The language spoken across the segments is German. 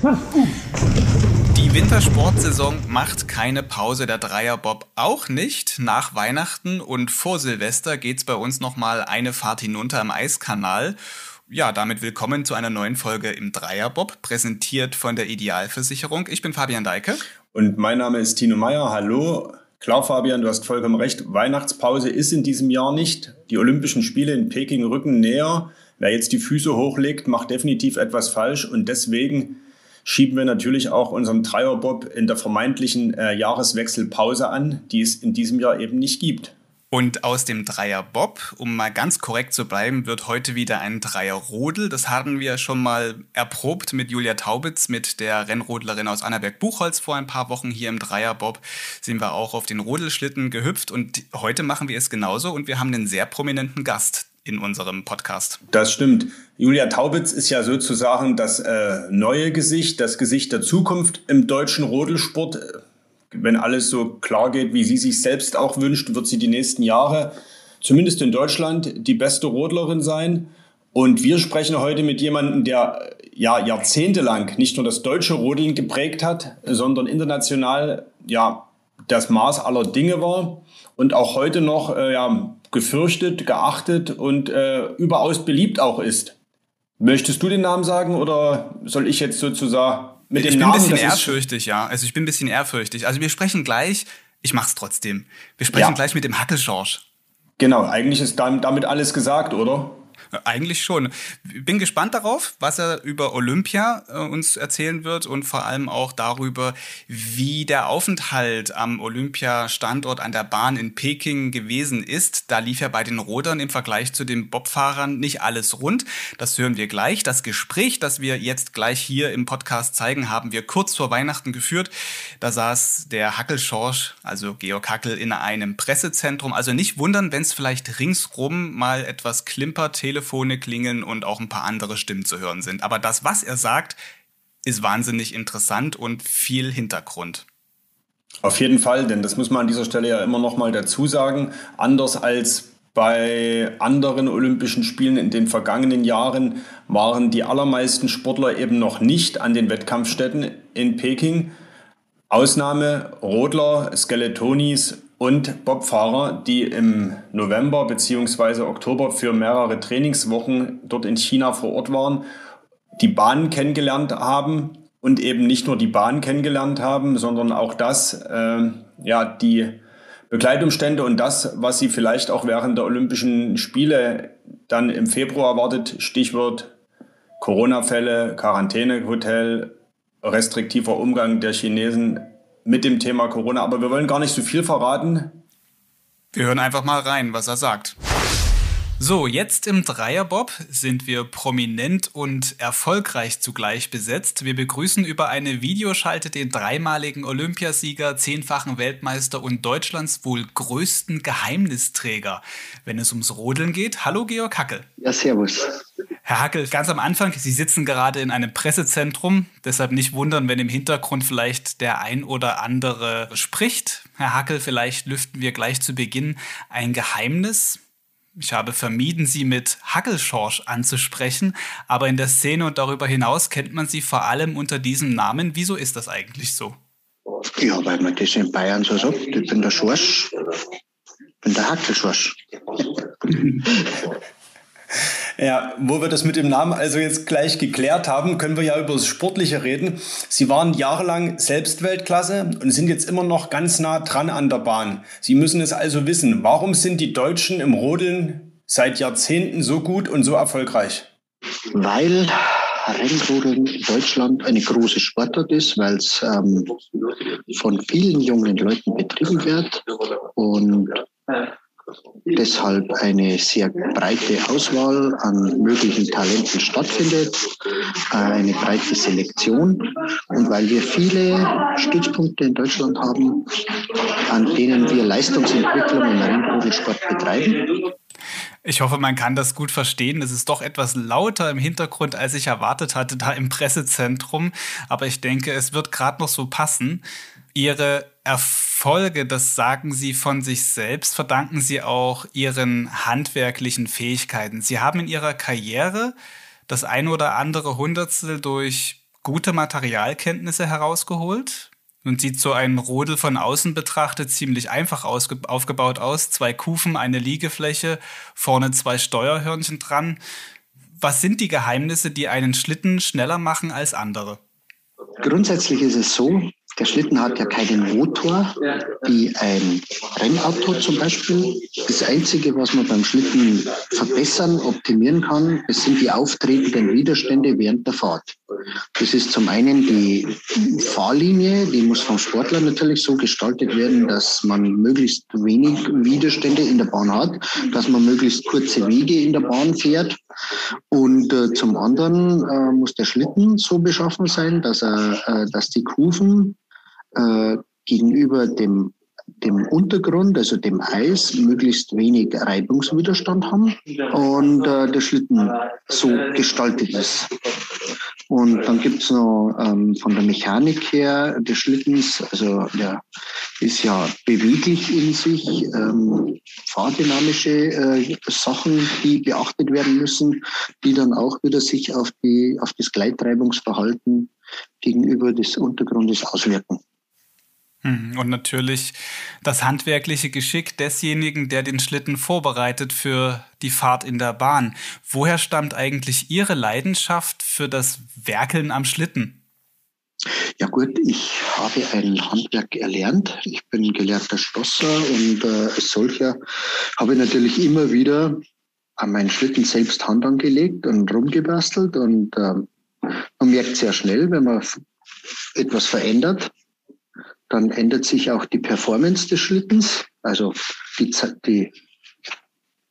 Die Wintersportsaison macht keine Pause, der Dreierbob auch nicht. Nach Weihnachten und vor Silvester geht's bei uns nochmal eine Fahrt hinunter im Eiskanal. Ja, damit willkommen zu einer neuen Folge im Dreierbob, präsentiert von der Idealversicherung. Ich bin Fabian Deike. Und mein Name ist Tino Meyer. Hallo. Klar, Fabian, du hast vollkommen recht. Weihnachtspause ist in diesem Jahr nicht. Die Olympischen Spiele in Peking rücken näher. Wer jetzt die Füße hochlegt, macht definitiv etwas falsch. Und deswegen schieben wir natürlich auch unseren Dreierbob in der vermeintlichen äh, Jahreswechselpause an, die es in diesem Jahr eben nicht gibt. Und aus dem Dreier Bob, um mal ganz korrekt zu bleiben, wird heute wieder ein Dreier Rodel. Das hatten wir schon mal erprobt mit Julia Taubitz, mit der Rennrodlerin aus Annaberg-Buchholz vor ein paar Wochen hier im Dreier Bob. Sind wir auch auf den Rodelschlitten gehüpft und heute machen wir es genauso und wir haben einen sehr prominenten Gast in unserem Podcast. Das stimmt. Julia Taubitz ist ja sozusagen das äh, neue Gesicht, das Gesicht der Zukunft im deutschen Rodelsport wenn alles so klar geht, wie sie sich selbst auch wünscht, wird sie die nächsten Jahre, zumindest in Deutschland, die beste Rodlerin sein. Und wir sprechen heute mit jemandem, der ja jahrzehntelang nicht nur das deutsche Rodeln geprägt hat, sondern international ja das Maß aller Dinge war und auch heute noch äh, ja, gefürchtet, geachtet und äh, überaus beliebt auch ist. Möchtest du den Namen sagen oder soll ich jetzt sozusagen mit dem ich bin Namen, ein bisschen ehrfürchtig, ja. Also ich bin ein bisschen ehrfürchtig. Also wir sprechen gleich, ich mach's trotzdem. Wir sprechen ja. gleich mit dem Hackelschorsch. Genau, eigentlich ist damit alles gesagt, oder? Eigentlich schon. Bin gespannt darauf, was er über Olympia äh, uns erzählen wird und vor allem auch darüber, wie der Aufenthalt am Olympiastandort an der Bahn in Peking gewesen ist. Da lief ja bei den Rodern im Vergleich zu den Bobfahrern nicht alles rund. Das hören wir gleich. Das Gespräch, das wir jetzt gleich hier im Podcast zeigen, haben wir kurz vor Weihnachten geführt. Da saß der Hackelschorsch, also Georg Hackel, in einem Pressezentrum. Also nicht wundern, wenn es vielleicht ringsrum mal etwas klimpert, Telefone klingeln und auch ein paar andere Stimmen zu hören sind. Aber das, was er sagt, ist wahnsinnig interessant und viel Hintergrund. Auf jeden Fall, denn das muss man an dieser Stelle ja immer noch mal dazu sagen. Anders als bei anderen Olympischen Spielen in den vergangenen Jahren waren die allermeisten Sportler eben noch nicht an den Wettkampfstätten in Peking. Ausnahme Rodler, Skeletonis und Bobfahrer, die im November bzw. Oktober für mehrere Trainingswochen dort in China vor Ort waren, die Bahn kennengelernt haben und eben nicht nur die Bahn kennengelernt haben, sondern auch das, äh, ja, die Begleitumstände und das, was sie vielleicht auch während der Olympischen Spiele dann im Februar erwartet, Stichwort Corona-Fälle, Quarantänehotel, restriktiver Umgang der Chinesen mit dem Thema Corona. Aber wir wollen gar nicht so viel verraten. Wir hören einfach mal rein, was er sagt. So, jetzt im Dreierbob sind wir prominent und erfolgreich zugleich besetzt. Wir begrüßen über eine Videoschalte den dreimaligen Olympiasieger, zehnfachen Weltmeister und Deutschlands wohl größten Geheimnisträger, wenn es ums Rodeln geht. Hallo Georg Hackel. Ja, servus. Herr Hackel, ganz am Anfang, Sie sitzen gerade in einem Pressezentrum, deshalb nicht wundern, wenn im Hintergrund vielleicht der ein oder andere spricht. Herr Hackel, vielleicht lüften wir gleich zu Beginn ein Geheimnis. Ich habe vermieden, sie mit Hackelschorsch anzusprechen, aber in der Szene und darüber hinaus kennt man sie vor allem unter diesem Namen. Wieso ist das eigentlich so? Ja, weil man das in Bayern so sagt. Ich bin der Schorsch, ich bin der Hackelschorsch. Ja, wo wir das mit dem Namen also jetzt gleich geklärt haben, können wir ja über das Sportliche reden. Sie waren jahrelang Selbstweltklasse und sind jetzt immer noch ganz nah dran an der Bahn. Sie müssen es also wissen. Warum sind die Deutschen im Rodeln seit Jahrzehnten so gut und so erfolgreich? Weil Rennrodeln in Deutschland eine große Sportart ist, weil es ähm, von vielen jungen Leuten betrieben wird und deshalb eine sehr breite Auswahl an möglichen Talenten stattfindet, eine breite Selektion und weil wir viele Stützpunkte in Deutschland haben, an denen wir Leistungsentwicklung im Rennrodelsport betreiben. Ich hoffe, man kann das gut verstehen. Es ist doch etwas lauter im Hintergrund, als ich erwartet hatte, da im Pressezentrum. Aber ich denke, es wird gerade noch so passen. Ihre Erfolge, das sagen Sie von sich selbst, verdanken Sie auch Ihren handwerklichen Fähigkeiten. Sie haben in Ihrer Karriere das ein oder andere Hundertstel durch gute Materialkenntnisse herausgeholt. und sieht so ein Rodel von außen betrachtet ziemlich einfach aufgebaut aus. Zwei Kufen, eine Liegefläche, vorne zwei Steuerhörnchen dran. Was sind die Geheimnisse, die einen Schlitten schneller machen als andere? Grundsätzlich ist es so, der Schlitten hat ja keinen Motor wie ein Rennauto zum Beispiel. Das Einzige, was man beim Schlitten verbessern, optimieren kann, das sind die auftretenden Widerstände während der Fahrt. Das ist zum einen die Fahrlinie, die muss vom Sportler natürlich so gestaltet werden, dass man möglichst wenig Widerstände in der Bahn hat, dass man möglichst kurze Wege in der Bahn fährt. Und äh, zum anderen äh, muss der Schlitten so beschaffen sein, dass er, äh, dass die Kufen äh, gegenüber dem, dem Untergrund, also dem Eis, möglichst wenig Reibungswiderstand haben und äh, der Schlitten so gestaltet ist. Und dann gibt es noch ähm, von der Mechanik her des Schlittens, also der ist ja beweglich in sich, ähm, fahrdynamische äh, Sachen, die beachtet werden müssen, die dann auch wieder sich auf, die, auf das Gleitreibungsverhalten gegenüber des Untergrundes auswirken. Mhm. Und natürlich das handwerkliche Geschick desjenigen, der den Schlitten vorbereitet für die Fahrt in der Bahn. Woher stammt eigentlich Ihre Leidenschaft für das Werkeln am Schlitten? Ja gut, ich habe ein Handwerk erlernt. Ich bin gelernter Schlosser und äh, als solcher habe ich natürlich immer wieder an meinen Schlitten selbst Hand angelegt und rumgebastelt und äh, man merkt sehr schnell, wenn man etwas verändert, dann ändert sich auch die Performance des Schlittens, also die, die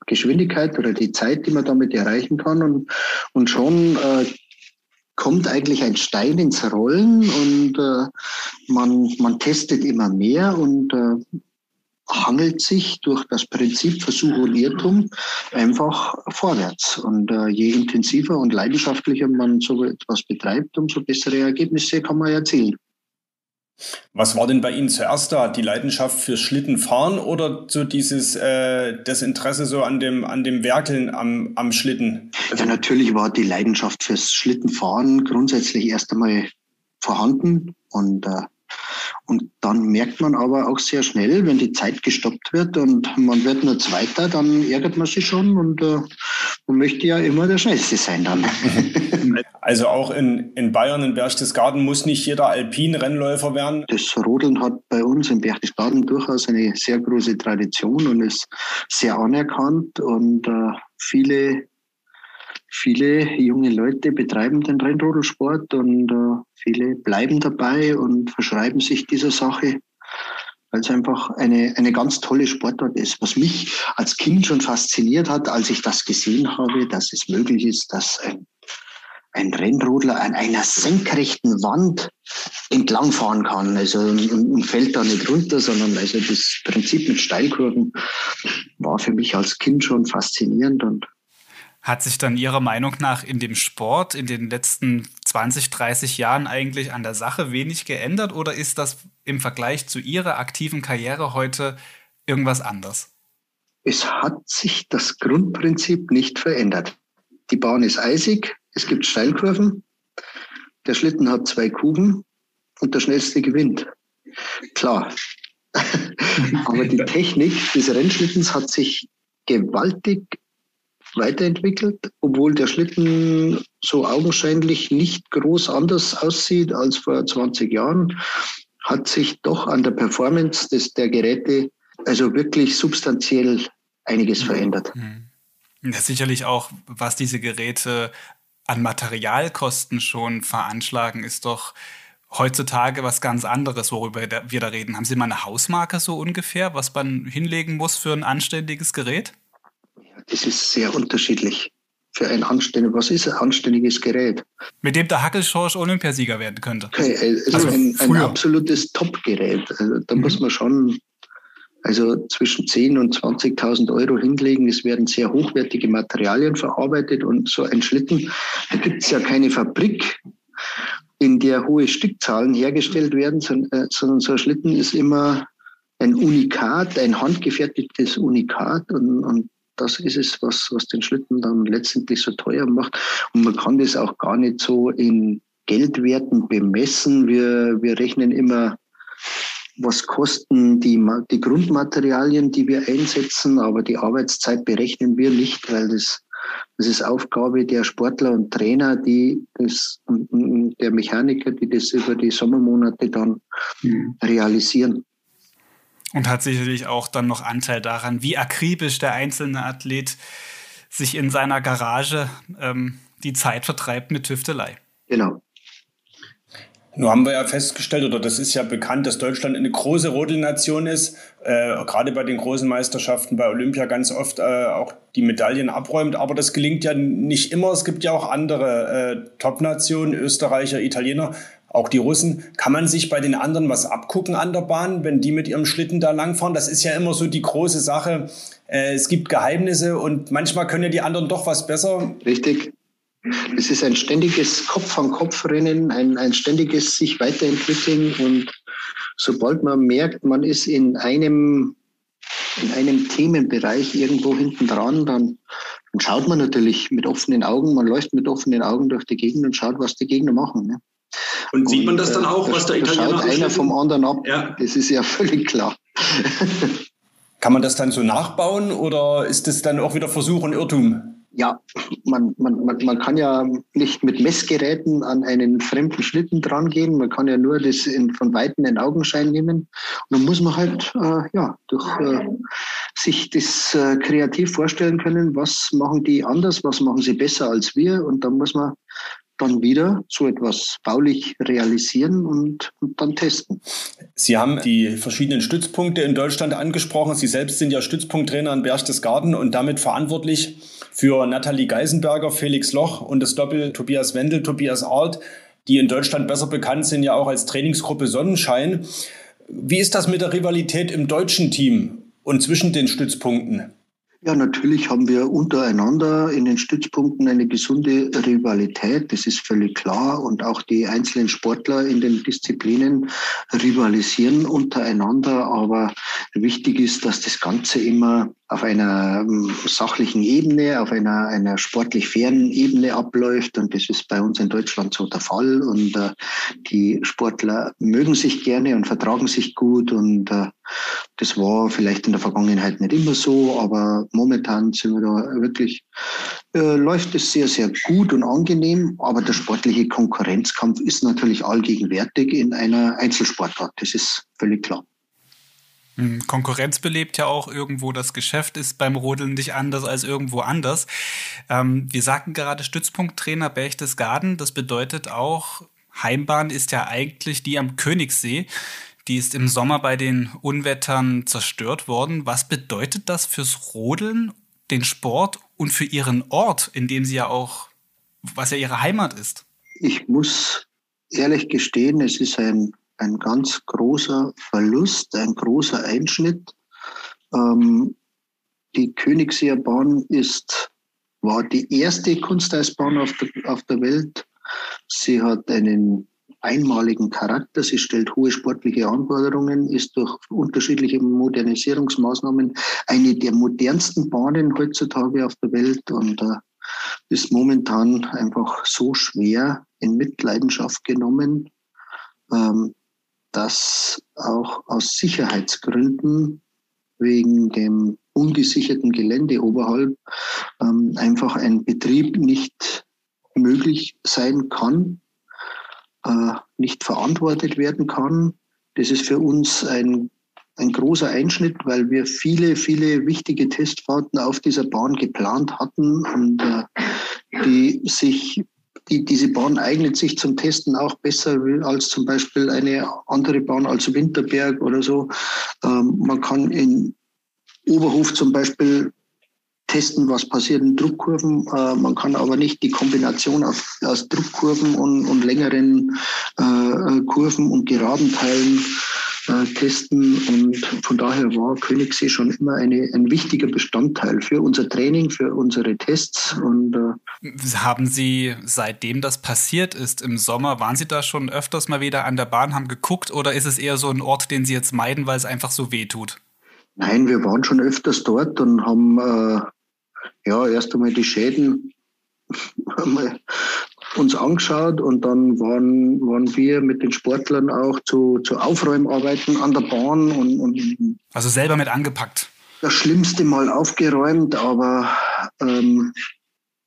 Geschwindigkeit oder die Zeit, die man damit erreichen kann. Und, und schon äh, kommt eigentlich ein Stein ins Rollen und äh, man, man testet immer mehr und äh, hangelt sich durch das Prinzip Versuch und Irrtum einfach vorwärts. Und äh, je intensiver und leidenschaftlicher man so etwas betreibt, umso bessere Ergebnisse kann man erzielen. Was war denn bei Ihnen zuerst da? Die Leidenschaft fürs Schlittenfahren oder so dieses äh, das Interesse so an dem an dem Werkeln am, am Schlitten? Ja, natürlich war die Leidenschaft fürs Schlittenfahren grundsätzlich erst einmal vorhanden und äh, und dann merkt man aber auch sehr schnell, wenn die Zeit gestoppt wird und man wird nur Zweiter, dann ärgert man sich schon und äh, man möchte ja immer der Schnellste sein dann. Also auch in, in Bayern, in Berchtesgaden, muss nicht jeder Alpin-Rennläufer werden? Das Rodeln hat bei uns in Berchtesgaden durchaus eine sehr große Tradition und ist sehr anerkannt und äh, viele viele junge Leute betreiben den Rennrodelsport und äh, viele bleiben dabei und verschreiben sich dieser Sache, weil es einfach eine, eine ganz tolle Sportart ist. Was mich als Kind schon fasziniert hat, als ich das gesehen habe, dass es möglich ist, dass ein, ein Rennrodler an einer senkrechten Wand entlangfahren kann. Also und fällt da nicht runter, sondern also das Prinzip mit Steilkurven war für mich als Kind schon faszinierend und hat sich dann Ihrer Meinung nach in dem Sport in den letzten 20, 30 Jahren eigentlich an der Sache wenig geändert oder ist das im Vergleich zu Ihrer aktiven Karriere heute irgendwas anders? Es hat sich das Grundprinzip nicht verändert. Die Bahn ist eisig, es gibt Steilkurven, der Schlitten hat zwei Kuben und der schnellste gewinnt. Klar. Aber die Technik des Rennschlittens hat sich gewaltig weiterentwickelt, obwohl der Schlitten so augenscheinlich nicht groß anders aussieht als vor 20 Jahren, hat sich doch an der Performance des, der Geräte also wirklich substanziell einiges mhm. verändert. Mhm. Ja, sicherlich auch, was diese Geräte an Materialkosten schon veranschlagen, ist doch heutzutage was ganz anderes, worüber wir da reden. Haben Sie mal eine Hausmarke so ungefähr, was man hinlegen muss für ein anständiges Gerät? Das ist sehr unterschiedlich. Für ein anständiges, was ist ein anständiges Gerät? Mit dem der Hackelschorsch Olympiasieger werden könnte. Okay, also, also ein, ein, absolutes Top-Gerät. Also, da mhm. muss man schon also zwischen 10.000 und 20.000 Euro hinlegen. Es werden sehr hochwertige Materialien verarbeitet und so ein Schlitten, da gibt es ja keine Fabrik, in der hohe Stückzahlen hergestellt werden, sondern äh, so ein Schlitten ist immer ein Unikat, ein handgefertigtes Unikat und, und das ist es, was, was den Schlitten dann letztendlich so teuer macht. Und man kann das auch gar nicht so in, Geldwerten bemessen. Wir, wir rechnen immer, was kosten die, die Grundmaterialien, die wir einsetzen, aber die Arbeitszeit berechnen wir nicht, weil das, das ist Aufgabe der Sportler und Trainer, die das, der Mechaniker, die das über die Sommermonate dann mhm. realisieren. Und hat sicherlich auch dann noch Anteil daran, wie akribisch der einzelne Athlet sich in seiner Garage ähm, die Zeit vertreibt mit Tüftelei. Genau. Nun haben wir ja festgestellt, oder das ist ja bekannt, dass Deutschland eine große Rodelnation ist, äh, gerade bei den großen Meisterschaften, bei Olympia ganz oft äh, auch die Medaillen abräumt. Aber das gelingt ja nicht immer. Es gibt ja auch andere äh, Top-Nationen, Österreicher, Italiener, auch die Russen. Kann man sich bei den anderen was abgucken an der Bahn, wenn die mit ihrem Schlitten da langfahren? Das ist ja immer so die große Sache. Äh, es gibt Geheimnisse und manchmal können ja die anderen doch was besser. Richtig. Es ist ein ständiges Kopf-an-Kopf-Rennen, ein, ein ständiges sich weiterentwickeln und sobald man merkt, man ist in einem, in einem Themenbereich irgendwo hinten dran, dann, dann schaut man natürlich mit offenen Augen, man läuft mit offenen Augen durch die Gegend und schaut, was die Gegner machen. Ne? Und sieht man das dann äh, auch, was der Italiener schaut einer vom anderen ab. Ja. Das ist ja völlig klar. Kann man das dann so nachbauen oder ist das dann auch wieder Versuch und Irrtum? ja, man, man, man, man kann ja nicht mit Messgeräten an einen fremden Schlitten drangehen. Man kann ja nur das in, von Weitem in Augenschein nehmen. Und dann muss man halt äh, ja, durch äh, sich das äh, kreativ vorstellen können, was machen die anders, was machen sie besser als wir. Und dann muss man dann wieder so etwas baulich realisieren und, und, dann testen. Sie haben die verschiedenen Stützpunkte in Deutschland angesprochen. Sie selbst sind ja Stützpunkttrainer in Berchtesgaden und damit verantwortlich für Nathalie Geisenberger, Felix Loch und das Doppel Tobias Wendel, Tobias Art, die in Deutschland besser bekannt sind, ja auch als Trainingsgruppe Sonnenschein. Wie ist das mit der Rivalität im deutschen Team und zwischen den Stützpunkten? Ja, natürlich haben wir untereinander in den Stützpunkten eine gesunde Rivalität. Das ist völlig klar. Und auch die einzelnen Sportler in den Disziplinen rivalisieren untereinander. Aber wichtig ist, dass das Ganze immer auf einer ähm, sachlichen Ebene, auf einer, einer sportlich fairen Ebene abläuft. Und das ist bei uns in Deutschland so der Fall. Und äh, die Sportler mögen sich gerne und vertragen sich gut. Und äh, das war vielleicht in der Vergangenheit nicht immer so, aber momentan sind wir da wirklich, äh, läuft es sehr, sehr gut und angenehm. Aber der sportliche Konkurrenzkampf ist natürlich allgegenwärtig in einer Einzelsportart. Das ist völlig klar. Hm, Konkurrenz belebt ja auch irgendwo. Das Geschäft ist beim Rodeln nicht anders als irgendwo anders. Ähm, wir sagten gerade Stützpunkttrainer Berchtesgaden. Das bedeutet auch, Heimbahn ist ja eigentlich die am Königssee. Die ist im Sommer bei den Unwettern zerstört worden. Was bedeutet das fürs Rodeln, den Sport und für Ihren Ort, in dem Sie ja auch, was ja Ihre Heimat ist? Ich muss ehrlich gestehen, es ist ein ein ganz großer Verlust, ein großer Einschnitt. Ähm, die Königseer Bahn ist, war die erste Kunsteisbahn auf der, auf der Welt. Sie hat einen einmaligen Charakter. Sie stellt hohe sportliche Anforderungen, ist durch unterschiedliche Modernisierungsmaßnahmen eine der modernsten Bahnen heutzutage auf der Welt und äh, ist momentan einfach so schwer in Mitleidenschaft genommen. Ähm, dass auch aus Sicherheitsgründen wegen dem ungesicherten Gelände oberhalb ähm, einfach ein Betrieb nicht möglich sein kann, äh, nicht verantwortet werden kann. Das ist für uns ein, ein großer Einschnitt, weil wir viele, viele wichtige Testfahrten auf dieser Bahn geplant hatten und äh, die sich die, diese Bahn eignet sich zum Testen auch besser als zum Beispiel eine andere Bahn als Winterberg oder so. Ähm, man kann in Oberhof zum Beispiel testen, was passiert in Druckkurven. Äh, man kann aber nicht die Kombination aus, aus Druckkurven und, und längeren äh, äh Kurven und geraden Teilen äh, testen. Und von daher war Königssee schon immer eine, ein wichtiger Bestandteil für unser Training, für unsere Tests. Und, äh haben Sie, seitdem das passiert ist im Sommer, waren Sie da schon öfters mal wieder an der Bahn, haben geguckt oder ist es eher so ein Ort, den Sie jetzt meiden, weil es einfach so weh tut? Nein, wir waren schon öfters dort und haben äh, ja erst einmal die Schäden uns angeschaut und dann waren, waren wir mit den Sportlern auch zu, zu Aufräumarbeiten an der Bahn und, und also selber mit angepackt. Das Schlimmste mal aufgeräumt, aber ähm,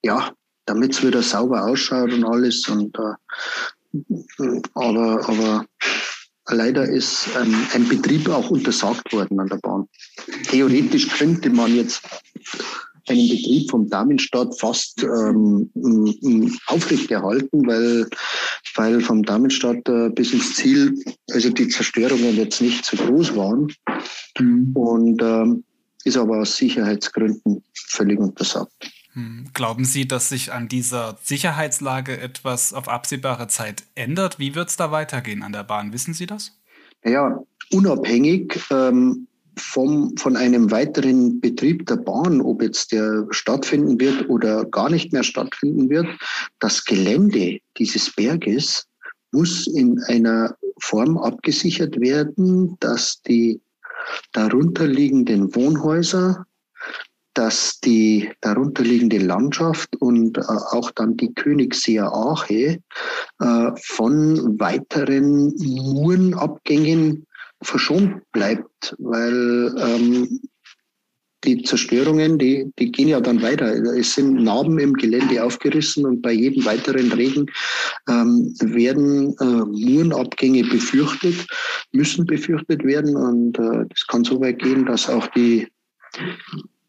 ja, damit es wieder sauber ausschaut und alles. Und äh, aber, aber leider ist ähm, ein Betrieb auch untersagt worden an der Bahn. Theoretisch könnte man jetzt einen Betrieb vom Damenstadt fast ähm, aufrechterhalten, weil, weil vom Damenstadt äh, bis ins Ziel, also die Zerstörungen jetzt nicht so groß waren. Mhm. Und ähm, ist aber aus Sicherheitsgründen völlig untersagt. Hm. Glauben Sie, dass sich an dieser Sicherheitslage etwas auf absehbare Zeit ändert? Wie wird es da weitergehen an der Bahn? Wissen Sie das? Ja, unabhängig ähm, vom, von einem weiteren Betrieb der Bahn, ob jetzt der stattfinden wird oder gar nicht mehr stattfinden wird, das Gelände dieses Berges muss in einer Form abgesichert werden, dass die darunterliegenden Wohnhäuser, dass die darunterliegende Landschaft und äh, auch dann die Königsseer Ache äh, von weiteren Murenabgängen verschont bleibt, weil ähm, die Zerstörungen, die, die gehen ja dann weiter. Es sind Narben im Gelände aufgerissen und bei jedem weiteren Regen ähm, werden äh, Murenabgänge befürchtet, müssen befürchtet werden. Und äh, das kann so weit gehen, dass auch die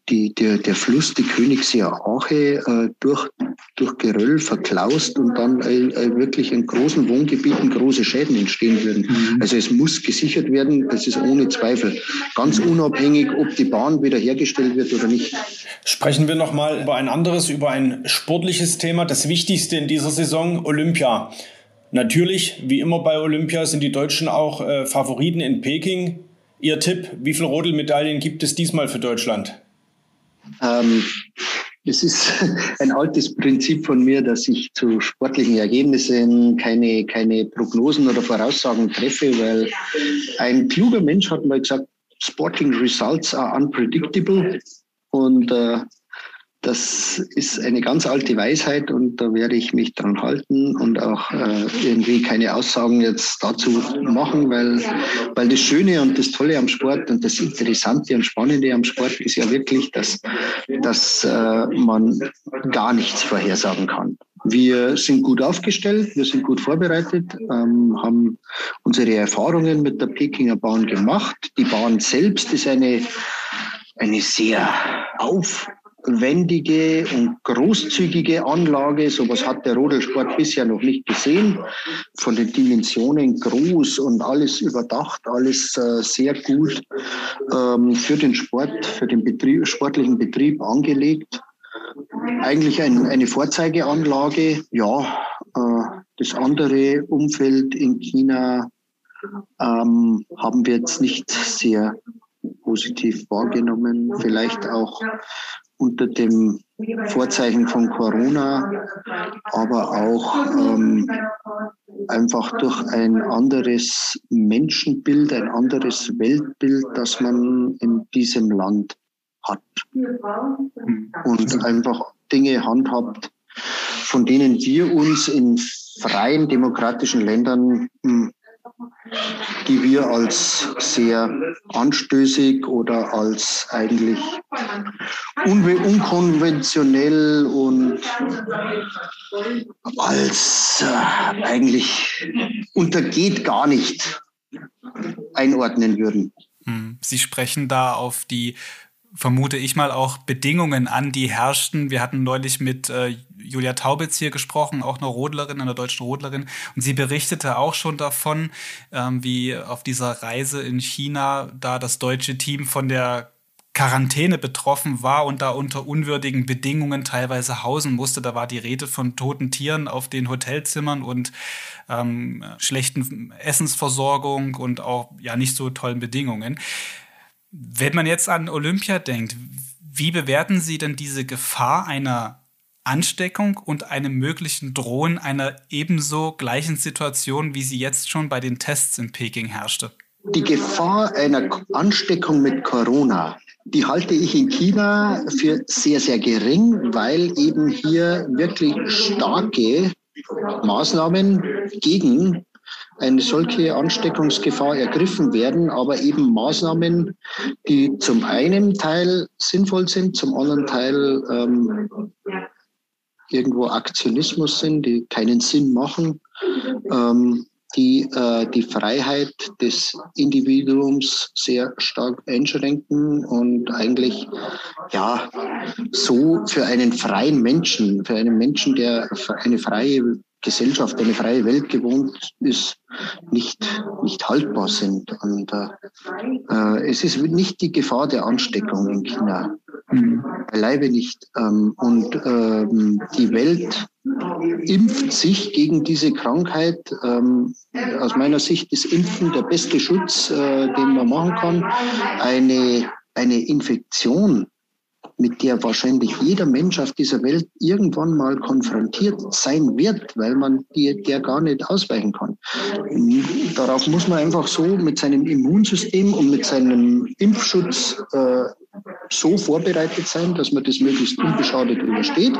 die, der, der Fluss, die Königsseer Ache, äh, durch, durch Geröll verklaust und dann äh, äh, wirklich in großen Wohngebieten große Schäden entstehen würden. Mhm. Also es muss gesichert werden, das ist ohne Zweifel. Ganz unabhängig, ob die Bahn wiederhergestellt wird oder nicht. Sprechen wir nochmal über ein anderes, über ein sportliches Thema, das Wichtigste in dieser Saison, Olympia. Natürlich, wie immer bei Olympia, sind die Deutschen auch äh, Favoriten in Peking. Ihr Tipp, wie viele Rodelmedaillen gibt es diesmal für Deutschland? Ähm, es ist ein altes Prinzip von mir, dass ich zu sportlichen Ergebnissen keine, keine Prognosen oder Voraussagen treffe, weil ein kluger Mensch hat mal gesagt, Sporting Results are unpredictable. Und äh, das ist eine ganz alte Weisheit und da werde ich mich dran halten und auch äh, irgendwie keine Aussagen jetzt dazu machen, weil, weil das Schöne und das Tolle am Sport und das Interessante und Spannende am Sport ist ja wirklich, dass, dass äh, man gar nichts vorhersagen kann. Wir sind gut aufgestellt, wir sind gut vorbereitet, ähm, haben unsere Erfahrungen mit der Pekinger Bahn gemacht. Die Bahn selbst ist eine, eine sehr auf wendige und großzügige Anlage. Sowas hat der Rodelsport bisher noch nicht gesehen. Von den Dimensionen groß und alles überdacht, alles äh, sehr gut ähm, für den Sport, für den Betrieb, sportlichen Betrieb angelegt. Eigentlich ein, eine Vorzeigeanlage. Ja, äh, das andere Umfeld in China ähm, haben wir jetzt nicht sehr positiv wahrgenommen. Vielleicht auch unter dem Vorzeichen von Corona, aber auch ähm, einfach durch ein anderes Menschenbild, ein anderes Weltbild, das man in diesem Land hat. Und einfach Dinge handhabt, von denen wir uns in freien demokratischen Ländern hm, die wir als sehr anstößig oder als eigentlich unkonventionell und als äh, eigentlich untergeht gar nicht einordnen würden. Hm. Sie sprechen da auf die vermute ich mal, auch Bedingungen an, die herrschten. Wir hatten neulich mit äh, Julia Taubitz hier gesprochen, auch eine Rodlerin, eine deutsche Rodlerin. Und sie berichtete auch schon davon, ähm, wie auf dieser Reise in China da das deutsche Team von der Quarantäne betroffen war und da unter unwürdigen Bedingungen teilweise hausen musste. Da war die Rede von toten Tieren auf den Hotelzimmern und ähm, schlechten Essensversorgung und auch ja nicht so tollen Bedingungen. Wenn man jetzt an Olympia denkt, wie bewerten Sie denn diese Gefahr einer Ansteckung und einem möglichen Drohen einer ebenso gleichen Situation, wie sie jetzt schon bei den Tests in Peking herrschte? Die Gefahr einer Ansteckung mit Corona, die halte ich in China für sehr, sehr gering, weil eben hier wirklich starke Maßnahmen gegen eine solche Ansteckungsgefahr ergriffen werden, aber eben Maßnahmen, die zum einen Teil sinnvoll sind, zum anderen Teil ähm, irgendwo Aktionismus sind, die keinen Sinn machen. Ähm, die äh, die Freiheit des Individuums sehr stark einschränken und eigentlich ja so für einen freien Menschen, für einen Menschen, der eine freie Gesellschaft, eine freie Welt gewohnt ist, nicht, nicht haltbar sind. Und äh, äh, es ist nicht die Gefahr der Ansteckung in China. Mhm. Beileibe nicht. Ähm, und ähm, die Welt impft sich gegen diese Krankheit. Ähm, aus meiner Sicht ist Impfen der beste Schutz, äh, den man machen kann. Eine, eine Infektion mit der wahrscheinlich jeder Mensch auf dieser Welt irgendwann mal konfrontiert sein wird, weil man die, der gar nicht ausweichen kann. Darauf muss man einfach so mit seinem Immunsystem und mit seinem Impfschutz äh, so vorbereitet sein, dass man das möglichst unbeschadet übersteht.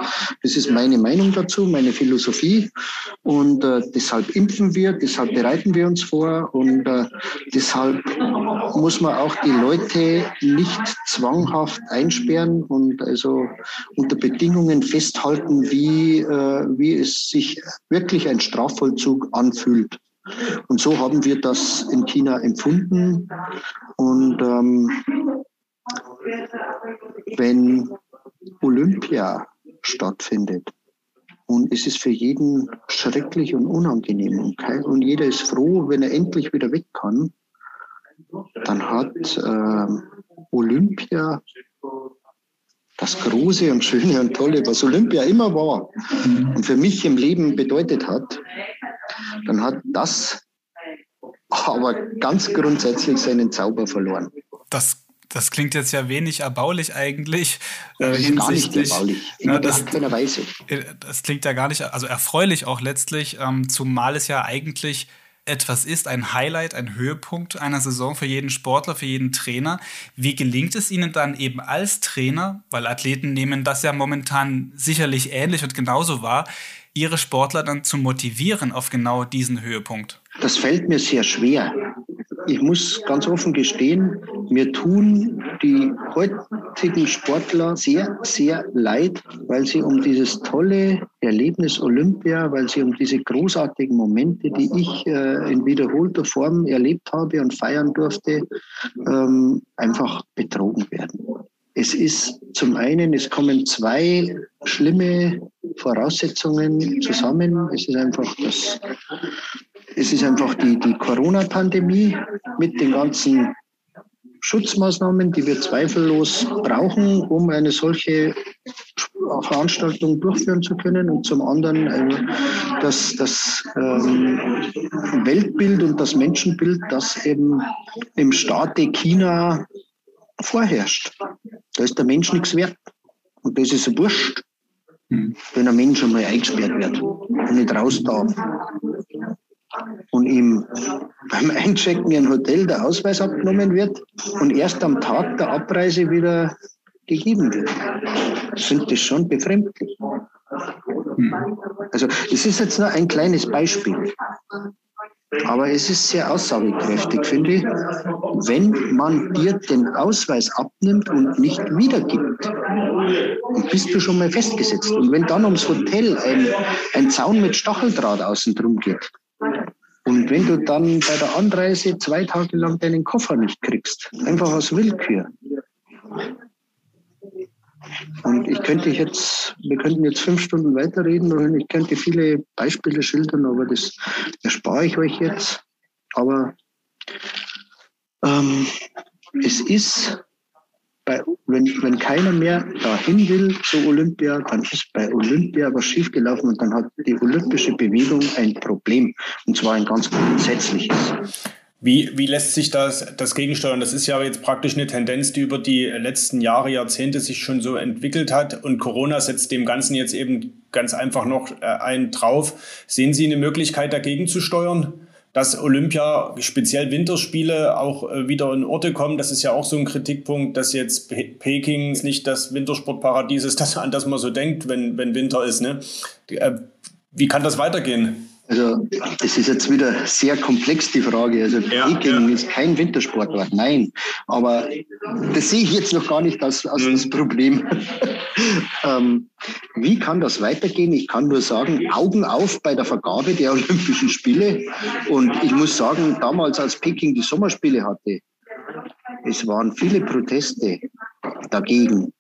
Das ist meine Meinung dazu, meine Philosophie. Und äh, deshalb impfen wir, deshalb bereiten wir uns vor und äh, deshalb muss man auch die Leute nicht zwanghaft einsperren und also unter Bedingungen festhalten, wie, äh, wie es sich wirklich ein Strafvollzug anfühlt. Und so haben wir das in China empfunden. Und ähm, wenn Olympia stattfindet und es ist für jeden schrecklich und unangenehm und, jeder ist froh, wenn er endlich wieder weg kann, dann hat äh, Olympia das Große und Schöne und Tolle, was Olympia immer war und für mich im Leben bedeutet hat, dann hat das aber ganz grundsätzlich seinen Zauber verloren. Das das klingt jetzt ja wenig erbaulich eigentlich. Äh, hinsichtlich, gar nicht erbaulich. In ne, das, Weise. Äh, das klingt ja gar nicht, also erfreulich auch letztlich, ähm, zumal es ja eigentlich etwas ist, ein Highlight, ein Höhepunkt einer Saison für jeden Sportler, für jeden Trainer. Wie gelingt es Ihnen dann eben als Trainer, weil Athleten nehmen das ja momentan sicherlich ähnlich und genauso wahr, ihre Sportler dann zu motivieren auf genau diesen Höhepunkt? Das fällt mir sehr schwer ich muss ganz offen gestehen, mir tun die heutigen Sportler sehr, sehr leid, weil sie um dieses tolle Erlebnis Olympia, weil sie um diese großartigen Momente, die ich äh, in wiederholter Form erlebt habe und feiern durfte, ähm, einfach betrogen werden. Es ist zum einen, es kommen zwei schlimme Voraussetzungen zusammen. Es ist einfach das es ist einfach die, die Corona-Pandemie mit den ganzen Schutzmaßnahmen, die wir zweifellos brauchen, um eine solche Veranstaltung durchführen zu können. Und zum anderen äh, das, das ähm, Weltbild und das Menschenbild, das eben im Staate China vorherrscht. Da ist der Mensch nichts wert. Und das ist wurscht, hm. wenn ein Mensch einmal eingesperrt wird und nicht raus darf und ihm beim Einchecken in ein Hotel der Ausweis abgenommen wird und erst am Tag der Abreise wieder gegeben wird. Finde das schon befremdlich. Also es ist jetzt nur ein kleines Beispiel. Aber es ist sehr aussagekräftig, finde ich, wenn man dir den Ausweis abnimmt und nicht wiedergibt. Bist du schon mal festgesetzt. Und wenn dann ums Hotel ein, ein Zaun mit Stacheldraht außen drum geht, und wenn du dann bei der Anreise zwei Tage lang deinen Koffer nicht kriegst, einfach aus Willkür. Und ich könnte jetzt, wir könnten jetzt fünf Stunden weiterreden und ich könnte viele Beispiele schildern, aber das erspare ich euch jetzt. Aber ähm, es ist bei, wenn, wenn keiner mehr dahin will zu Olympia, dann ist bei Olympia was schiefgelaufen und dann hat die olympische Bewegung ein Problem. Und zwar ein ganz grundsätzliches. Wie, wie lässt sich das, das gegensteuern? Das ist ja jetzt praktisch eine Tendenz, die über die letzten Jahre, Jahrzehnte sich schon so entwickelt hat. Und Corona setzt dem Ganzen jetzt eben ganz einfach noch äh, einen drauf. Sehen Sie eine Möglichkeit, dagegen zu steuern? Dass Olympia, speziell Winterspiele, auch äh, wieder in Orte kommen. Das ist ja auch so ein Kritikpunkt, dass jetzt Peking nicht das Wintersportparadies ist, an das man so denkt, wenn, wenn Winter ist. Ne? Äh, Wie kann das weitergehen? Also, das ist jetzt wieder sehr komplex, die Frage. Also, ja, Peking ja. ist kein Wintersportort, nein. Aber das sehe ich jetzt noch gar nicht als, als mhm. das Problem. ähm, wie kann das weitergehen? Ich kann nur sagen, Augen auf bei der Vergabe der Olympischen Spiele. Und ich muss sagen, damals, als Peking die Sommerspiele hatte, es waren viele Proteste dagegen,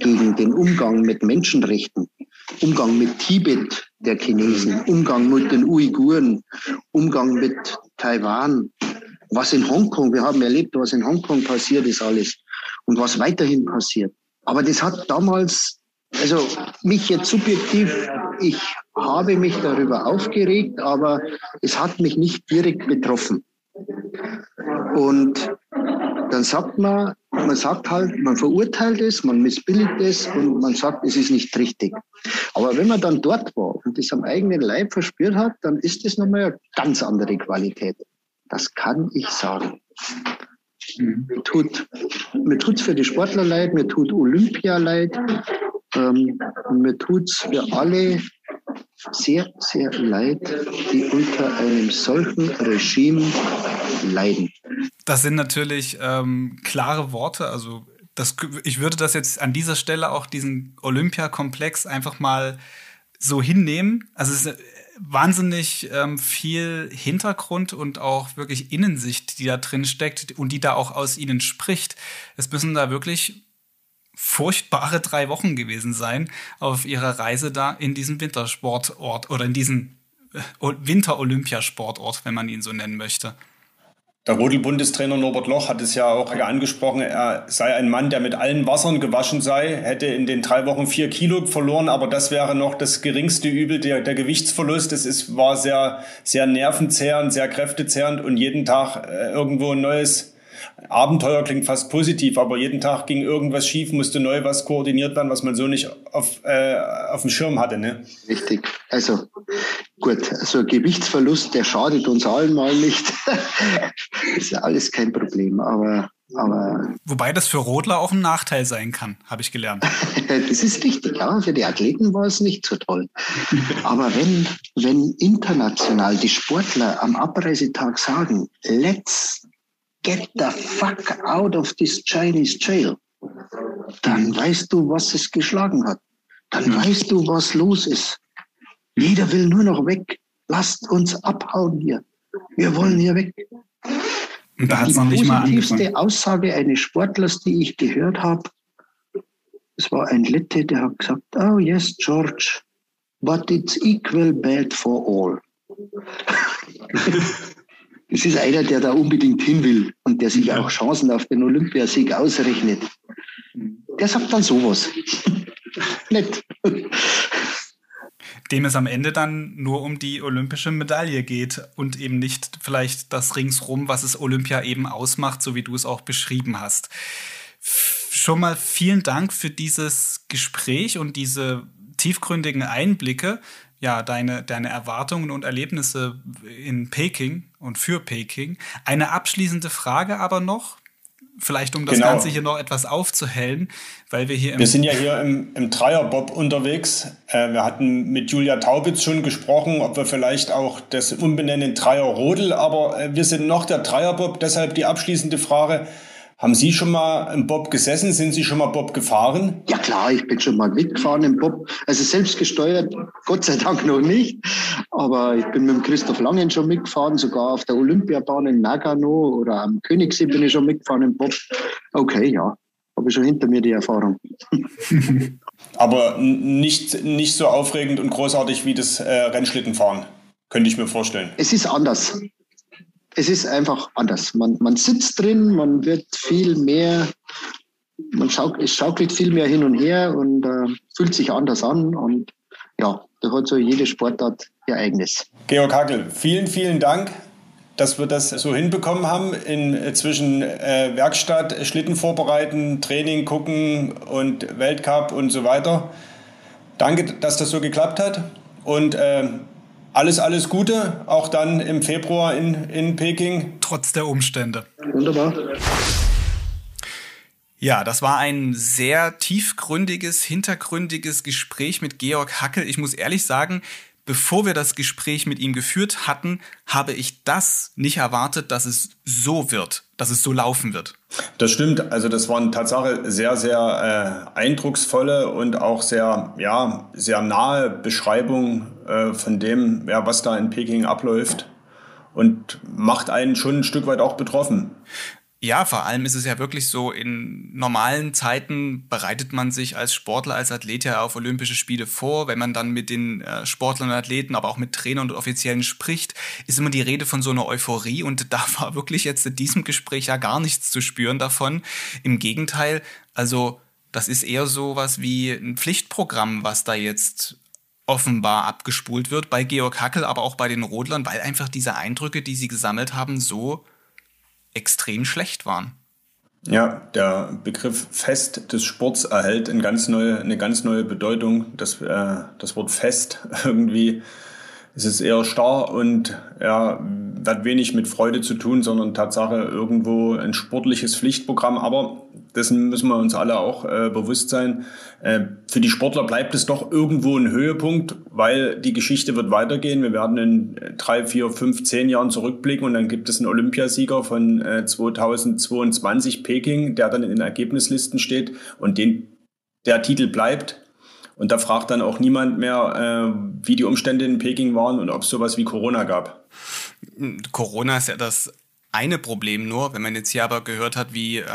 gegen den Umgang mit Menschenrechten, Umgang mit Tibet der Chinesen, Umgang mit den Uiguren, Umgang mit Taiwan, was in Hongkong, wir haben erlebt, was in Hongkong passiert ist alles und was weiterhin passiert. Aber das hat damals, also mich jetzt subjektiv, ich habe mich darüber aufgeregt, aber es hat mich nicht direkt betroffen. Und dann sagt man, man sagt halt, man verurteilt es, man missbilligt es und man sagt, es ist nicht richtig. Aber wenn man dann dort war und das am eigenen Leib verspürt hat, dann ist das nochmal eine ganz andere Qualität. Das kann ich sagen. Mir tut mir tut's für die Sportler leid, mir tut Olympia leid, ähm, mir tut's für alle sehr, sehr leid, die unter einem solchen Regime leiden. Das sind natürlich ähm, klare Worte. Also das, ich würde das jetzt an dieser Stelle auch diesen Olympiakomplex einfach mal so hinnehmen. Also es ist wahnsinnig ähm, viel Hintergrund und auch wirklich Innensicht, die da drin steckt und die da auch aus ihnen spricht. Es müssen da wirklich furchtbare drei Wochen gewesen sein auf ihrer Reise da in diesem Wintersportort oder in diesem äh, Winter-Olympiasportort, wenn man ihn so nennen möchte. Der Rodel-Bundestrainer Norbert Loch hat es ja auch angesprochen, er sei ein Mann, der mit allen Wassern gewaschen sei, hätte in den drei Wochen vier Kilo verloren, aber das wäre noch das geringste Übel, der, der Gewichtsverlust. Es ist, war sehr, sehr nervenzehrend, sehr kräftezehrend und jeden Tag äh, irgendwo ein neues Abenteuer klingt fast positiv, aber jeden Tag ging irgendwas schief, musste neu was koordiniert werden, was man so nicht auf, äh, auf dem Schirm hatte. Ne? Richtig. Also gut, also Gewichtsverlust, der schadet uns allen mal nicht. ist ja alles kein Problem, aber aber Wobei das für Rodler auch ein Nachteil sein kann, habe ich gelernt. das ist richtig, ja. Für die Athleten war es nicht so toll. Aber wenn, wenn international die Sportler am Abreisetag sagen, let's get the fuck out of this Chinese jail. Dann weißt du, was es geschlagen hat. Dann mhm. weißt du, was los ist. Jeder will nur noch weg. Lasst uns abhauen hier. Wir wollen hier weg. Und da die positivste Aussage eines Sportlers, die ich gehört habe, es war ein Lette, der hat gesagt, oh yes, George, but it's equal bad for all. Es ist einer, der da unbedingt hin will und der sich ja. auch Chancen auf den Olympiasieg ausrechnet. Der sagt dann sowas. Nett. Dem es am Ende dann nur um die olympische Medaille geht und eben nicht vielleicht das ringsrum, was es Olympia eben ausmacht, so wie du es auch beschrieben hast. Schon mal vielen Dank für dieses Gespräch und diese tiefgründigen Einblicke ja, deine, deine Erwartungen und Erlebnisse in Peking und für Peking. Eine abschließende Frage aber noch, vielleicht um das genau. Ganze hier noch etwas aufzuhellen, weil wir hier Wir sind ja hier im, im Dreierbob unterwegs. Äh, wir hatten mit Julia Taubitz schon gesprochen, ob wir vielleicht auch das umbenennen Dreierrodel, aber äh, wir sind noch der Dreierbob, deshalb die abschließende Frage. Haben Sie schon mal im Bob gesessen? Sind Sie schon mal Bob gefahren? Ja klar, ich bin schon mal mitgefahren im Bob. Also selbst gesteuert, Gott sei Dank noch nicht. Aber ich bin mit dem Christoph Langen schon mitgefahren, sogar auf der Olympiabahn in Nagano oder am Königssee bin ich schon mitgefahren im Bob. Okay, ja, habe ich schon hinter mir die Erfahrung. Aber nicht, nicht so aufregend und großartig wie das äh, Rennschlittenfahren, könnte ich mir vorstellen. Es ist anders es ist einfach anders. Man, man sitzt drin, man wird viel mehr, man schauk, es schaukelt viel mehr hin und her und äh, fühlt sich anders an und ja, da hat so jede Sportart ihr eigenes. Georg Hackel, vielen, vielen Dank dass wir das so hinbekommen haben, in, äh, zwischen äh, Werkstatt, Schlitten vorbereiten, Training gucken und Weltcup und so weiter. Danke, dass das so geklappt hat. Und äh, alles, alles Gute, auch dann im Februar in, in Peking. Trotz der Umstände. Wunderbar. Ja, das war ein sehr tiefgründiges, hintergründiges Gespräch mit Georg Hackel. Ich muss ehrlich sagen, bevor wir das Gespräch mit ihm geführt hatten, habe ich das nicht erwartet, dass es so wird, dass es so laufen wird. Das stimmt. Also das waren Tatsache sehr, sehr äh, eindrucksvolle und auch sehr, ja, sehr nahe Beschreibungen äh, von dem, ja, was da in Peking abläuft und macht einen schon ein Stück weit auch betroffen. Ja, vor allem ist es ja wirklich so, in normalen Zeiten bereitet man sich als Sportler, als Athlet ja auf Olympische Spiele vor. Wenn man dann mit den äh, Sportlern und Athleten, aber auch mit Trainern und Offiziellen spricht, ist immer die Rede von so einer Euphorie. Und da war wirklich jetzt in diesem Gespräch ja gar nichts zu spüren davon. Im Gegenteil, also das ist eher so was wie ein Pflichtprogramm, was da jetzt offenbar abgespult wird bei Georg Hackel, aber auch bei den Rodlern, weil einfach diese Eindrücke, die sie gesammelt haben, so extrem schlecht waren. Ja, der Begriff Fest des Sports erhält eine ganz neue, eine ganz neue Bedeutung. Das, äh, das Wort Fest irgendwie, es ist eher starr und ja, hat wenig mit Freude zu tun, sondern Tatsache irgendwo ein sportliches Pflichtprogramm. Aber dessen müssen wir uns alle auch äh, bewusst sein. Äh, für die Sportler bleibt es doch irgendwo ein Höhepunkt, weil die Geschichte wird weitergehen. Wir werden in drei, vier, fünf, zehn Jahren zurückblicken und dann gibt es einen Olympiasieger von äh, 2022 Peking, der dann in den Ergebnislisten steht und den, der Titel bleibt. Und da fragt dann auch niemand mehr, äh, wie die Umstände in Peking waren und ob es sowas wie Corona gab. Corona ist ja das eine Problem nur, wenn man jetzt hier aber gehört hat, wie äh,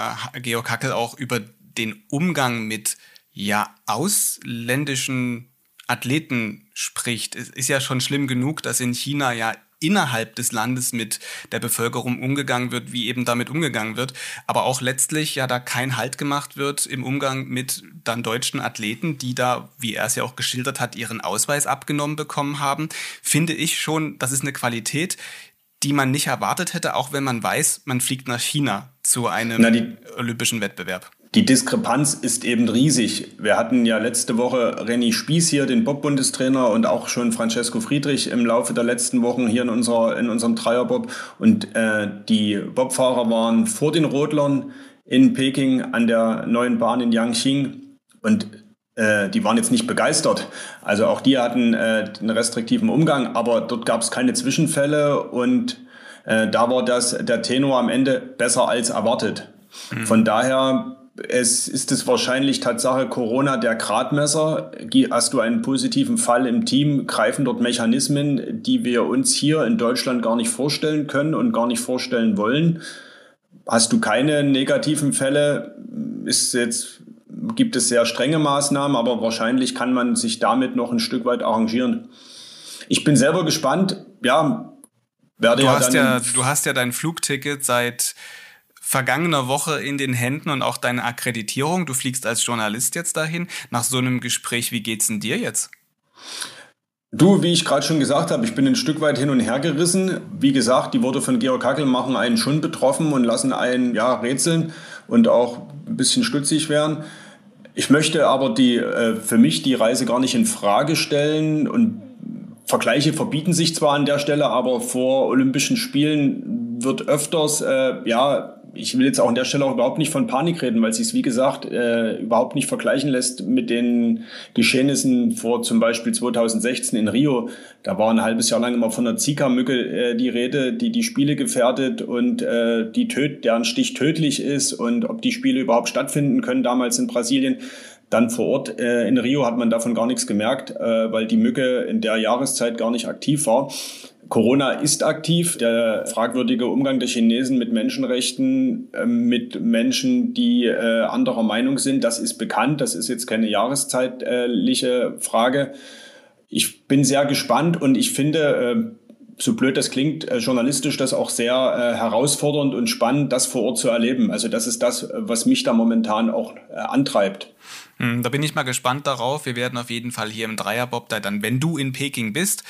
Georg Hackel auch über den Umgang mit ja ausländischen Athleten spricht. Es ist ja schon schlimm genug, dass in China ja innerhalb des Landes mit der Bevölkerung umgegangen wird, wie eben damit umgegangen wird, aber auch letztlich ja da kein Halt gemacht wird im Umgang mit dann deutschen Athleten, die da, wie er es ja auch geschildert hat, ihren Ausweis abgenommen bekommen haben, finde ich schon, das ist eine Qualität, die man nicht erwartet hätte, auch wenn man weiß, man fliegt nach China zu einem Na, die, olympischen Wettbewerb. Die Diskrepanz ist eben riesig. Wir hatten ja letzte Woche Renny Spieß hier, den Bob-Bundestrainer, und auch schon Francesco Friedrich im Laufe der letzten Wochen hier in, unserer, in unserem Dreierbob. Und äh, die Bobfahrer waren vor den Rodlern in Peking an der neuen Bahn in Yangqing. Und äh, die waren jetzt nicht begeistert. Also auch die hatten äh, einen restriktiven Umgang, aber dort gab es keine Zwischenfälle und äh, da war das der Tenor am Ende besser als erwartet. Mhm. Von daher es ist es wahrscheinlich Tatsache Corona der Gradmesser. Hast du einen positiven Fall im Team, greifen dort Mechanismen, die wir uns hier in Deutschland gar nicht vorstellen können und gar nicht vorstellen wollen. Hast du keine negativen Fälle, ist jetzt gibt es sehr strenge Maßnahmen, aber wahrscheinlich kann man sich damit noch ein Stück weit arrangieren. Ich bin selber gespannt. Ja, werde du ja hast ja, du hast ja dein Flugticket seit vergangener Woche in den Händen und auch deine Akkreditierung. Du fliegst als Journalist jetzt dahin. Nach so einem Gespräch, wie geht's denn dir jetzt? Du, wie ich gerade schon gesagt habe, ich bin ein Stück weit hin und her gerissen. Wie gesagt, die Worte von Georg Hackel machen einen schon betroffen und lassen einen ja rätseln und auch ein bisschen stutzig werden. Ich möchte aber die, äh, für mich die Reise gar nicht in Frage stellen und Vergleiche verbieten sich zwar an der Stelle, aber vor Olympischen Spielen wird öfters äh, ja ich will jetzt auch an der Stelle auch überhaupt nicht von Panik reden, weil es sich, wie gesagt, äh, überhaupt nicht vergleichen lässt mit den Geschehnissen vor zum Beispiel 2016 in Rio. Da war ein halbes Jahr lang immer von der Zika-Mücke äh, die Rede, die die Spiele gefährdet und äh, die töt, deren Stich tödlich ist und ob die Spiele überhaupt stattfinden können, damals in Brasilien. Dann vor Ort äh, in Rio hat man davon gar nichts gemerkt, äh, weil die Mücke in der Jahreszeit gar nicht aktiv war. Corona ist aktiv. Der fragwürdige Umgang der Chinesen mit Menschenrechten, ähm, mit Menschen, die äh, anderer Meinung sind, das ist bekannt. Das ist jetzt keine jahreszeitliche Frage. Ich bin sehr gespannt und ich finde, äh, so blöd das klingt, äh, journalistisch das auch sehr herausfordernd und spannend, das vor Ort zu erleben. Also das ist das, was mich da momentan auch antreibt. Hm, da bin ich mal gespannt darauf. Wir werden auf jeden Fall hier im Dreierbob da dann, wenn du in Peking bist,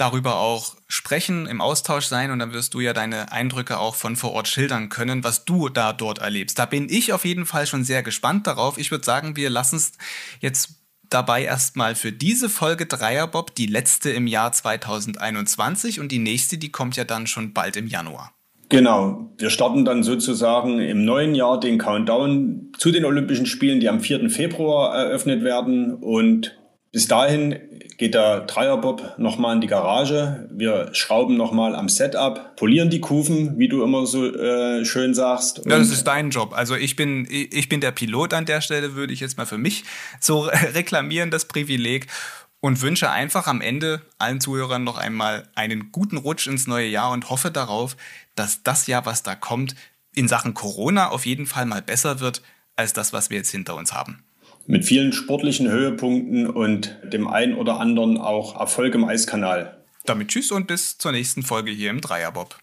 darüber auch sprechen, im Austausch sein und dann wirst du ja deine Eindrücke auch von vor Ort schildern können, was du da dort erlebst. Da bin ich auf jeden Fall schon sehr gespannt darauf. Ich würde sagen, wir lassen es jetzt dabei erstmal für diese Folge Dreierbob, die letzte im Jahr 2021 und die nächste, die kommt ja dann schon bald im Januar. Genau, wir starten dann sozusagen im neuen Jahr den Countdown zu den Olympischen Spielen, die am 4. Februar eröffnet werden und Bis dahin geht der Dreierbob nochmal in die Garage. Wir schrauben nochmal am Setup, polieren die Kufen, wie du immer so äh, schön sagst. Ja, das ist dein Job. Also ich bin, ich bin der Pilot an der Stelle, würde ich jetzt mal für mich so reklamieren, das Privileg. Und wünsche einfach am Ende allen Zuhörern noch einmal einen guten Rutsch ins neue Jahr und hoffe darauf, dass das Jahr, was da kommt, in Sachen Corona auf jeden Fall mal besser wird als das, was wir jetzt hinter uns haben mit vielen sportlichen Höhepunkten und dem einen oder anderen auch Erfolg im Eiskanal. Damit tschüss und bis zur nächsten Folge hier im Dreierbob.